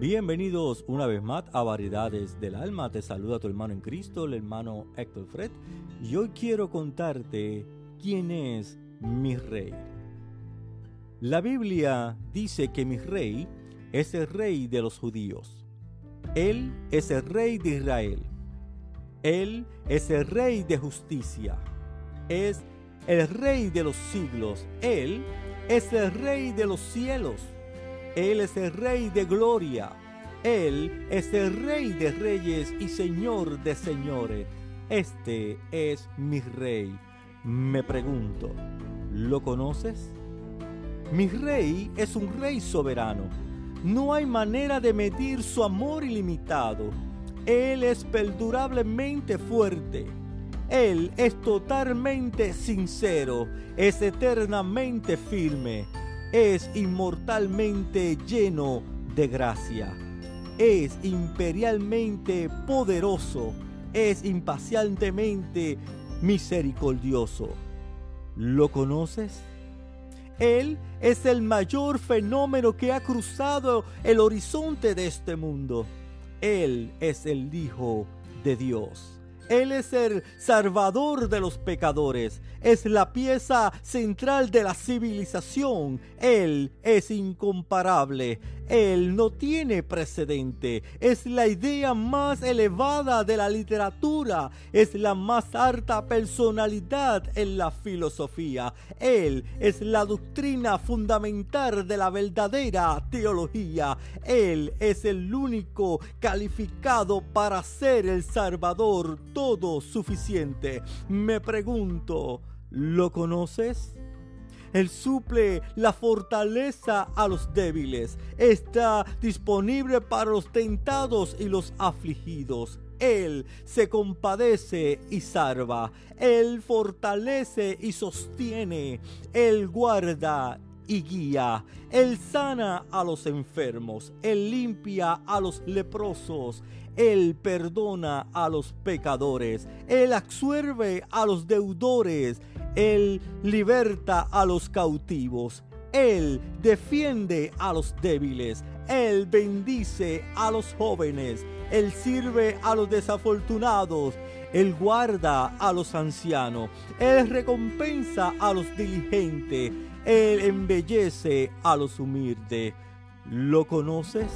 Bienvenidos una vez más a Variedades del Alma. Te saluda tu hermano en Cristo, el hermano Héctor Fred. Y hoy quiero contarte quién es mi rey. La Biblia dice que mi rey es el rey de los judíos. Él es el rey de Israel. Él es el rey de justicia. Es el rey de los siglos. Él es el rey de los cielos. Él es el Rey de gloria. Él es el Rey de reyes y Señor de señores. Este es mi Rey. Me pregunto, ¿lo conoces? Mi Rey es un Rey soberano. No hay manera de medir su amor ilimitado. Él es perdurablemente fuerte. Él es totalmente sincero, es eternamente firme es inmortalmente lleno de gracia, es imperialmente poderoso, es impacientemente misericordioso. ¿Lo conoces? Él es el mayor fenómeno que ha cruzado el horizonte de este mundo. Él es el Hijo de Dios. Él es el salvador de los pecadores. Es la pieza central de la civilización. Él es incomparable. Él no tiene precedente. Es la idea más elevada de la literatura. Es la más alta personalidad en la filosofía. Él es la doctrina fundamental de la verdadera teología. Él es el único calificado para ser el Salvador todo suficiente. Me pregunto, ¿lo conoces? Él suple la fortaleza a los débiles. Está disponible para los tentados y los afligidos. Él se compadece y salva. Él fortalece y sostiene. Él guarda y guía. Él sana a los enfermos. Él limpia a los leprosos. Él perdona a los pecadores. Él absuelve a los deudores. Él liberta a los cautivos. Él defiende a los débiles. Él bendice a los jóvenes. Él sirve a los desafortunados. Él guarda a los ancianos. Él recompensa a los diligentes. Él embellece a los humildes. ¿Lo conoces?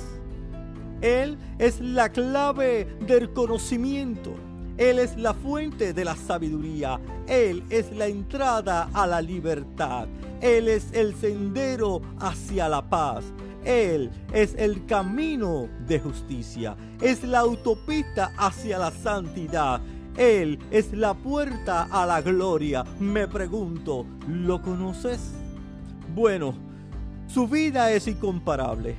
Él es la clave del conocimiento. Él es la fuente de la sabiduría. Él es la entrada a la libertad. Él es el sendero hacia la paz. Él es el camino de justicia. Es la autopista hacia la santidad. Él es la puerta a la gloria. Me pregunto, ¿lo conoces? Bueno, su vida es incomparable.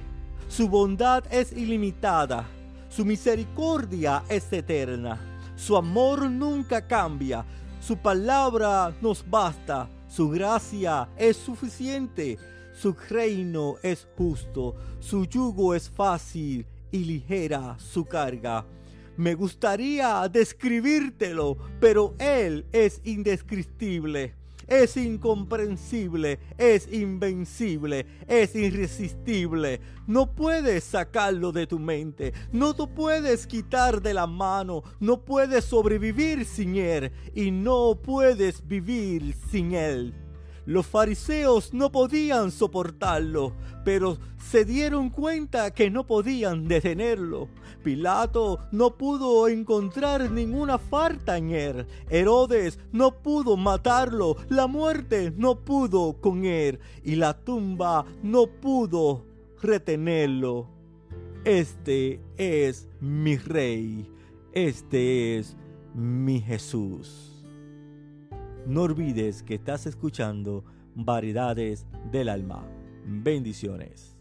Su bondad es ilimitada. Su misericordia es eterna. Su amor nunca cambia. Su palabra nos basta. Su gracia es suficiente. Su reino es justo. Su yugo es fácil y ligera su carga. Me gustaría describírtelo, pero Él es indescriptible es incomprensible, es invencible, es irresistible. No puedes sacarlo de tu mente, no te puedes quitar de la mano, no puedes sobrevivir sin Él y no puedes vivir sin Él. Los fariseos no podían soportarlo, pero se dieron cuenta que no podían detenerlo. Pilato no pudo encontrar ninguna falta en él. Herodes no pudo matarlo. La muerte no pudo con él. Y la tumba no pudo retenerlo. Este es mi rey. Este es mi Jesús. No olvides que estás escuchando Variedades del Alma. Bendiciones.